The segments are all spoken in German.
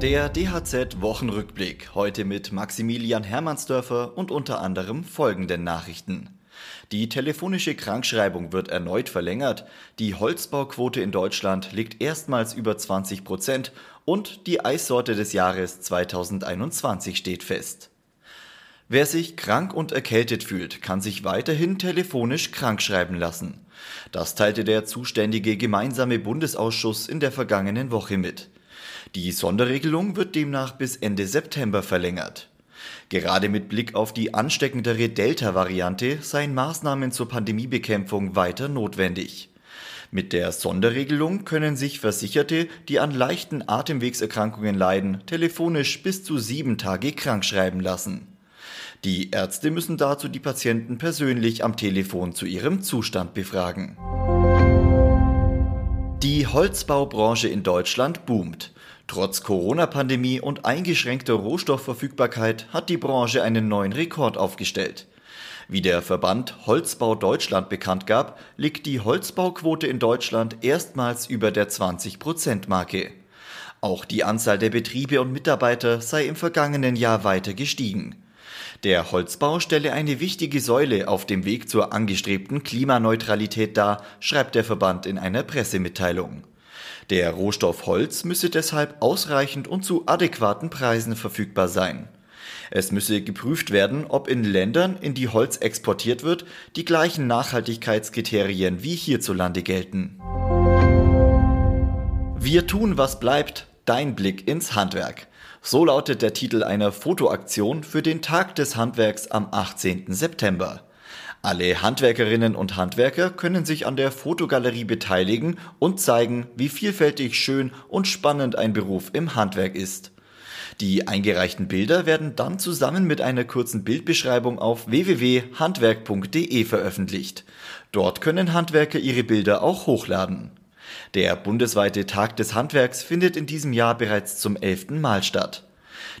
Der DHZ-Wochenrückblick. Heute mit Maximilian Hermannsdörfer und unter anderem folgenden Nachrichten. Die telefonische Krankschreibung wird erneut verlängert. Die Holzbauquote in Deutschland liegt erstmals über 20 Prozent und die Eissorte des Jahres 2021 steht fest. Wer sich krank und erkältet fühlt, kann sich weiterhin telefonisch krankschreiben lassen. Das teilte der zuständige gemeinsame Bundesausschuss in der vergangenen Woche mit. Die Sonderregelung wird demnach bis Ende September verlängert. Gerade mit Blick auf die ansteckendere Delta-Variante seien Maßnahmen zur Pandemiebekämpfung weiter notwendig. Mit der Sonderregelung können sich Versicherte, die an leichten Atemwegserkrankungen leiden, telefonisch bis zu sieben Tage krankschreiben lassen. Die Ärzte müssen dazu die Patienten persönlich am Telefon zu ihrem Zustand befragen. Die Holzbaubranche in Deutschland boomt. Trotz Corona-Pandemie und eingeschränkter Rohstoffverfügbarkeit hat die Branche einen neuen Rekord aufgestellt. Wie der Verband Holzbau Deutschland bekannt gab, liegt die Holzbauquote in Deutschland erstmals über der 20-Prozent-Marke. Auch die Anzahl der Betriebe und Mitarbeiter sei im vergangenen Jahr weiter gestiegen. Der Holzbau stelle eine wichtige Säule auf dem Weg zur angestrebten Klimaneutralität dar, schreibt der Verband in einer Pressemitteilung. Der Rohstoff Holz müsse deshalb ausreichend und zu adäquaten Preisen verfügbar sein. Es müsse geprüft werden, ob in Ländern, in die Holz exportiert wird, die gleichen Nachhaltigkeitskriterien wie hierzulande gelten. Wir tun, was bleibt, dein Blick ins Handwerk. So lautet der Titel einer Fotoaktion für den Tag des Handwerks am 18. September. Alle Handwerkerinnen und Handwerker können sich an der Fotogalerie beteiligen und zeigen, wie vielfältig schön und spannend ein Beruf im Handwerk ist. Die eingereichten Bilder werden dann zusammen mit einer kurzen Bildbeschreibung auf www.handwerk.de veröffentlicht. Dort können Handwerker ihre Bilder auch hochladen. Der bundesweite Tag des Handwerks findet in diesem Jahr bereits zum elften Mal statt.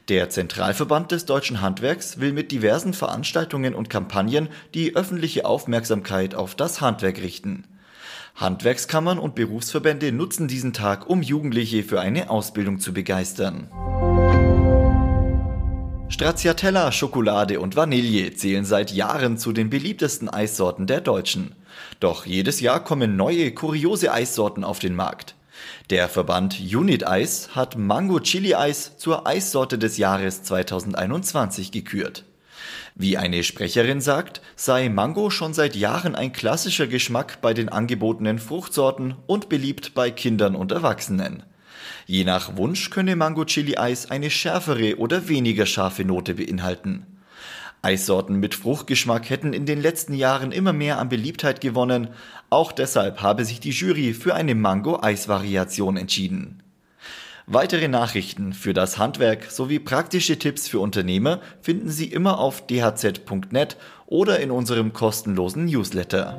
Der Zentralverband des deutschen Handwerks will mit diversen Veranstaltungen und Kampagnen die öffentliche Aufmerksamkeit auf das Handwerk richten. Handwerkskammern und Berufsverbände nutzen diesen Tag, um Jugendliche für eine Ausbildung zu begeistern. Stracciatella, Schokolade und Vanille zählen seit Jahren zu den beliebtesten Eissorten der Deutschen. Doch jedes Jahr kommen neue, kuriose Eissorten auf den Markt. Der Verband Unit Eis hat Mango Chili Eis zur Eissorte des Jahres 2021 gekürt. Wie eine Sprecherin sagt, sei Mango schon seit Jahren ein klassischer Geschmack bei den angebotenen Fruchtsorten und beliebt bei Kindern und Erwachsenen. Je nach Wunsch könne Mango Chili Eis eine schärfere oder weniger scharfe Note beinhalten. Eissorten mit Fruchtgeschmack hätten in den letzten Jahren immer mehr an Beliebtheit gewonnen, auch deshalb habe sich die Jury für eine Mango-Eis-Variation entschieden. Weitere Nachrichten für das Handwerk sowie praktische Tipps für Unternehmer finden Sie immer auf dhz.net oder in unserem kostenlosen Newsletter.